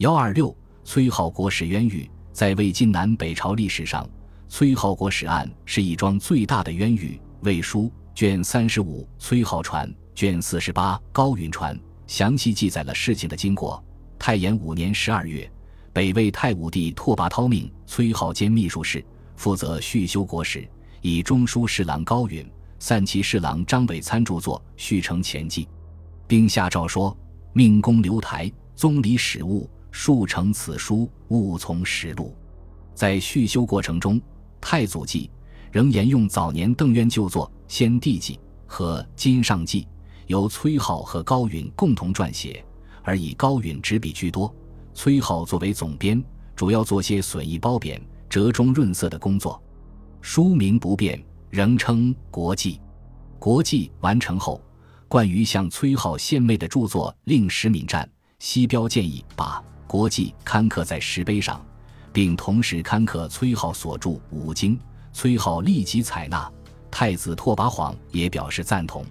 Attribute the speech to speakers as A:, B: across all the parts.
A: 幺二六，崔浩国史冤狱，在魏晋南北朝历史上，崔浩国史案是一桩最大的冤狱。魏书卷三十五，崔浩传卷四十八，高允传详细记载了事情的经过。太延五年十二月，北魏太武帝拓跋焘命崔浩兼秘书事，负责续修国史，以中书侍郎高允、散骑侍郎张伟参著作《续成前记》，并下诏说：命公刘台宗理史务。数成此书，勿从实录。在续修过程中，《太祖记》仍沿用早年邓渊旧作《先帝记》和《金上记》，由崔颢和高允共同撰写，而以高允执笔居多，崔颢作为总编，主要做些损益褒贬、折中润色的工作。书名不变，仍称《国记》。《国记》完成后，关于向崔颢献媚的著作令史敏战、西标建议把。国记刊刻在石碑上，并同时刊刻崔颢所著《五经》，崔颢立即采纳。太子拓跋晃也表示赞同。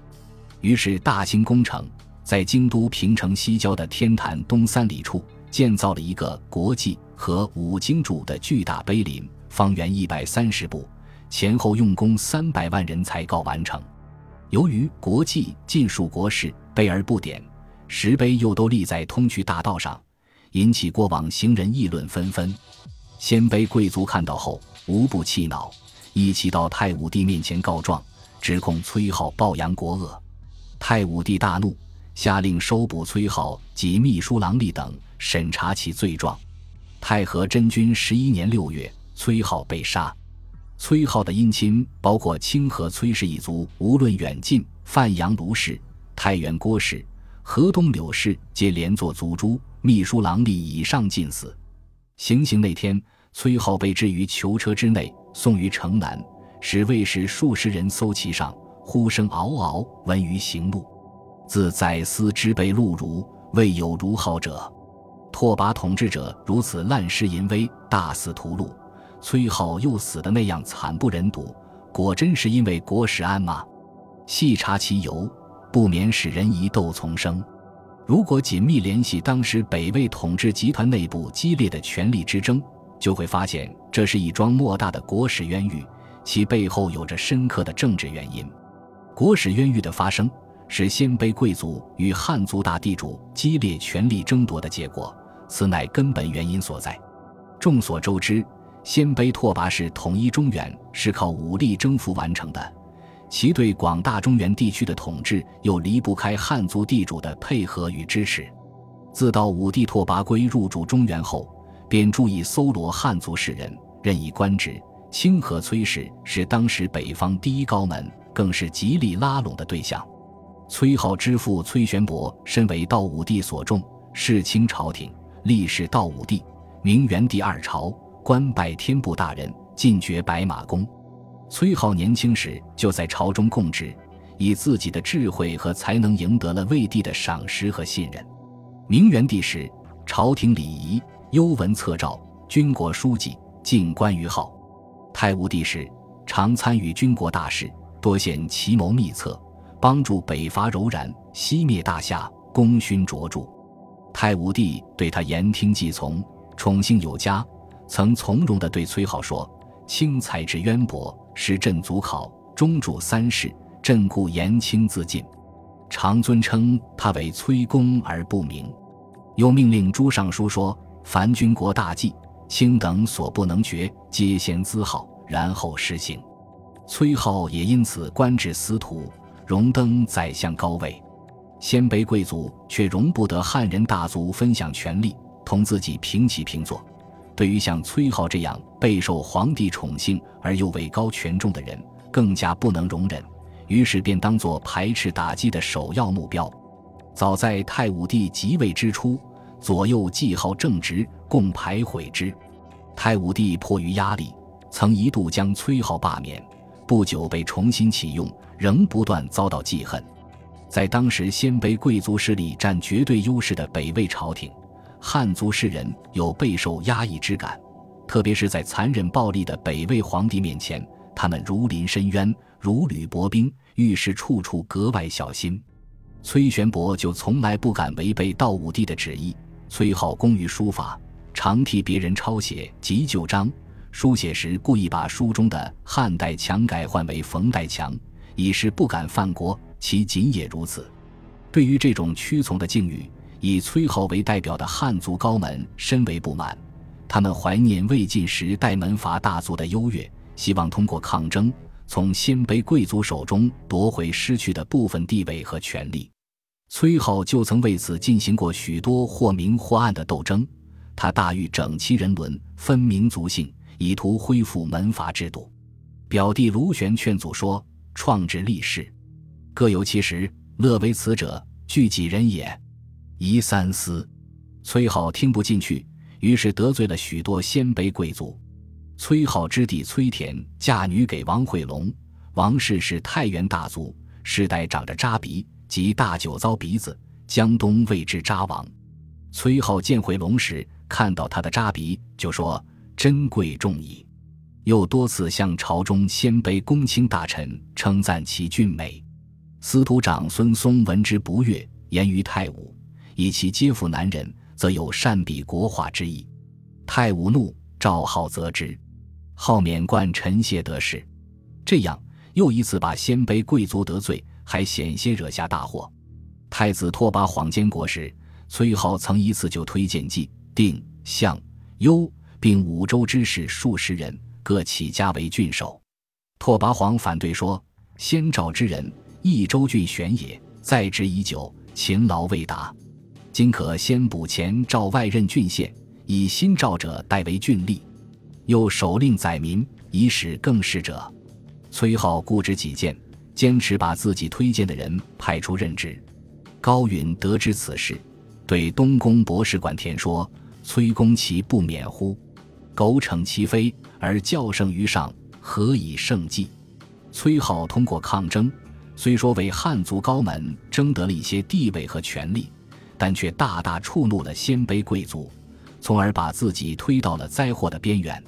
A: 于是大兴工程，在京都平城西郊的天坛东三里处建造了一个国记和五经主的巨大碑林，方圆一百三十步，前后用工三百万人才告完成。由于国记尽数国事，碑而不点，石碑又都立在通衢大道上。引起过往行人议论纷纷，鲜卑贵族看到后无不气恼，一起到太武帝面前告状，指控崔浩暴扬国恶。太武帝大怒，下令收捕崔浩及秘书郎吏等，审查其罪状。太和真君十一年六月，崔浩被杀。崔浩的姻亲包括清河崔氏一族，无论远近，范阳卢氏、太原郭氏、河东柳氏，皆连坐族诛。秘书郎吏以上尽死。行刑那天，崔浩被置于囚车之内，送于城南，使卫士数十人搜其上，呼声嗷嗷，闻于行路。自宰司之辈戮如，未有如好者。拓跋统治者如此滥施淫威，大肆屠戮，崔浩又死的那样惨不忍睹，果真是因为国史案吗？细查其由，不免使人疑窦丛生。如果紧密联系当时北魏统治集团内部激烈的权力之争，就会发现这是一桩莫大的国史冤狱，其背后有着深刻的政治原因。国史冤狱的发生是鲜卑贵族与汉族大地主激烈权力争夺的结果，此乃根本原因所在。众所周知，鲜卑拓跋氏统一中原是靠武力征服完成的。其对广大中原地区的统治又离不开汉族地主的配合与支持。自到武帝拓跋圭入主中原后，便注意搜罗汉族士人，任以官职。清河崔氏是当时北方第一高门，更是极力拉拢的对象。崔浩之父崔玄伯身为道武帝所重，世清朝廷，历仕道武帝、明元帝二朝，官拜天部大人，进爵白马公。崔浩年轻时就在朝中供职，以自己的智慧和才能赢得了魏帝的赏识和信任。明元帝时，朝廷礼仪幽文策诏，军国书记，进关于号。太武帝时，常参与军国大事，多献奇谋秘策，帮助北伐柔然，西灭大夏，功勋卓著。太武帝对他言听计从，宠幸有加，曾从容地对崔浩说：“卿才智渊博。”时朕祖考，中主三世，朕故言轻自尽，常尊称他为崔公而不明。又命令朱尚书说：“凡军国大计，卿等所不能决，皆先咨好，然后实行。”崔浩也因此官至司徒，荣登宰相高位。鲜卑贵族却容不得汉人大族分享权力，同自己平起平坐。对于像崔浩这样备受皇帝宠幸而又位高权重的人，更加不能容忍，于是便当作排斥打击的首要目标。早在太武帝即位之初，左右记号正直，共排毁之。太武帝迫于压力，曾一度将崔浩罢免，不久被重新启用，仍不断遭到记恨。在当时鲜卑贵族势力占绝对优势的北魏朝廷。汉族士人有备受压抑之感，特别是在残忍暴力的北魏皇帝面前，他们如临深渊，如履薄冰，遇事处处格外小心。崔玄伯就从来不敢违背道武帝的旨意，崔颢工于书法，常替别人抄写急救章。书写时故意把书中的汉代强改换为冯代强，以示不敢犯国。其仅也如此。对于这种屈从的境遇，以崔颢为代表的汉族高门深为不满。他们怀念魏晋时代门阀大族的优越，希望通过抗争，从鲜卑贵族手中夺回失去的部分地位和权力。崔颢就曾为此进行过许多或明或暗的斗争。他大欲整齐人伦，分民族性。以图恢复门阀制度，表弟卢玄劝阻说：“创制立事，各有其时，乐为此者，具几人也？宜三思。”崔颢听不进去，于是得罪了许多鲜卑贵族。崔颢之弟崔田嫁女给王惠龙，王氏是太原大族，世代长着扎鼻，即大酒糟鼻子，江东谓之扎王。崔颢见惠龙时，看到他的扎鼻，就说。珍贵重矣，又多次向朝中鲜卑公卿大臣称赞其俊美。司徒长孙嵩闻之不悦，言于太武：“以其皆负男人，则有善比国画之意。”太武怒，赵浩责之，浩免冠陈谢得势。这样又一次把鲜卑贵族得罪，还险些惹下大祸。太子拓跋晃监国时，崔浩曾一次就推荐季、定、向、幽。并五州之士数十人，各起家为郡守。拓跋晃反对说：“先赵之人，益州郡选也，在职已久，勤劳未达。今可先补前赵外任郡县，以新赵者代为郡吏。又首令宰民，以使更事者。”崔浩固执己见，坚持把自己推荐的人派出任职。高允得知此事，对东宫博士管田说：“崔公其不免乎？”苟逞其非而教胜于上，何以胜计？崔颢通过抗争，虽说为汉族高门争得了一些地位和权力，但却大大触怒了鲜卑贵族，从而把自己推到了灾祸的边缘。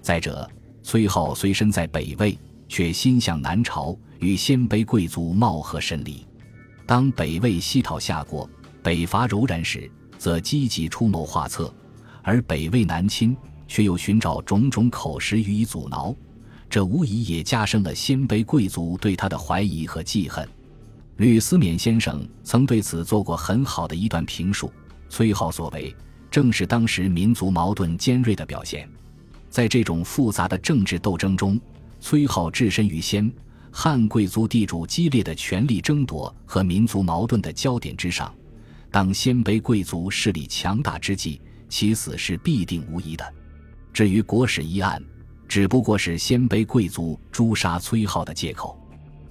A: 再者，崔颢虽身在北魏，却心向南朝，与鲜卑贵族貌合神离。当北魏西讨夏国，北伐柔然时，则积极出谋划策；而北魏南侵。却又寻找种种口实予以阻挠，这无疑也加深了鲜卑贵族对他的怀疑和记恨。吕思勉先生曾对此做过很好的一段评述：崔颢所为，正是当时民族矛盾尖锐的表现。在这种复杂的政治斗争中，崔颢置身于先汉贵族地主激烈的权力争夺和民族矛盾的焦点之上。当鲜卑贵族势力强大之际，其死是必定无疑的。至于国史一案，只不过是鲜卑贵族诛杀崔浩的借口。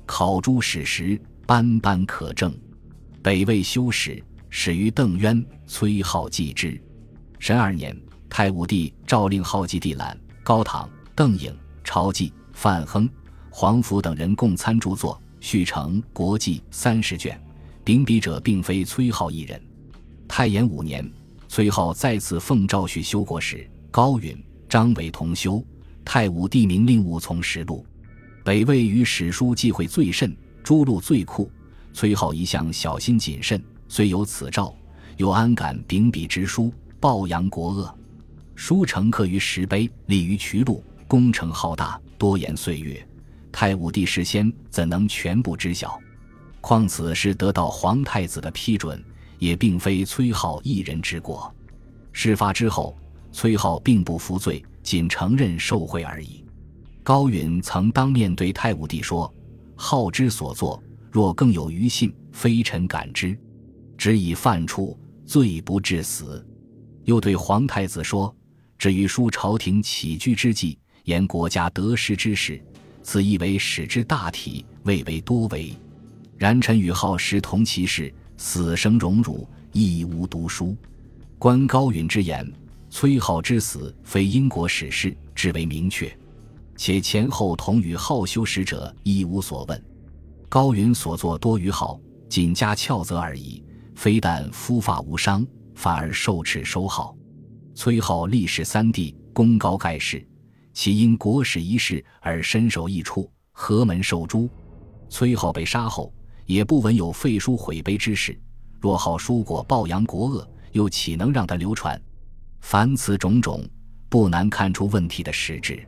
A: 考诸史实，斑斑可证。北魏修史始于邓渊，崔浩继之。神二年，太武帝诏令浩基帝览、高唐、邓颖、朝纪、范亨、黄甫等人共参著作，续成《国记》三十卷。秉笔者并非崔浩一人。太延五年，崔浩再次奉诏续修国史，高允。张伟同修，太武帝明令武从实录。北魏与史书忌讳最甚，诸路最酷。崔颢一向小心谨慎，虽有此诏，又安敢秉笔直书，报扬国恶？书成刻于石碑，立于渠路，工程浩大，多延岁月。太武帝事先怎能全部知晓？况此事得到皇太子的批准，也并非崔颢一人之过。事发之后。崔颢并不服罪，仅承认受贿而已。高允曾当面对太武帝说：“好之所作，若更有余信，非臣感之，只以犯处，罪不至死。”又对皇太子说：“至于书朝廷起居之计，言国家得失之事，此亦为史之大体，未为多为。然臣与颢时同其事，死生荣辱，亦无读书。”观高允之言。崔颢之死非英国史事，至为明确，且前后同与好修史者亦无所问。高云所作多于好，仅加翘责而已，非但肤发无伤，反而受斥收好。崔颢历史三帝，功高盖世，其因国史一事而身首异处，何门受诛？崔颢被杀后，也不闻有废书毁碑之事。若好书过褒扬国恶。又岂能让他流传？凡此种种，不难看出问题的实质。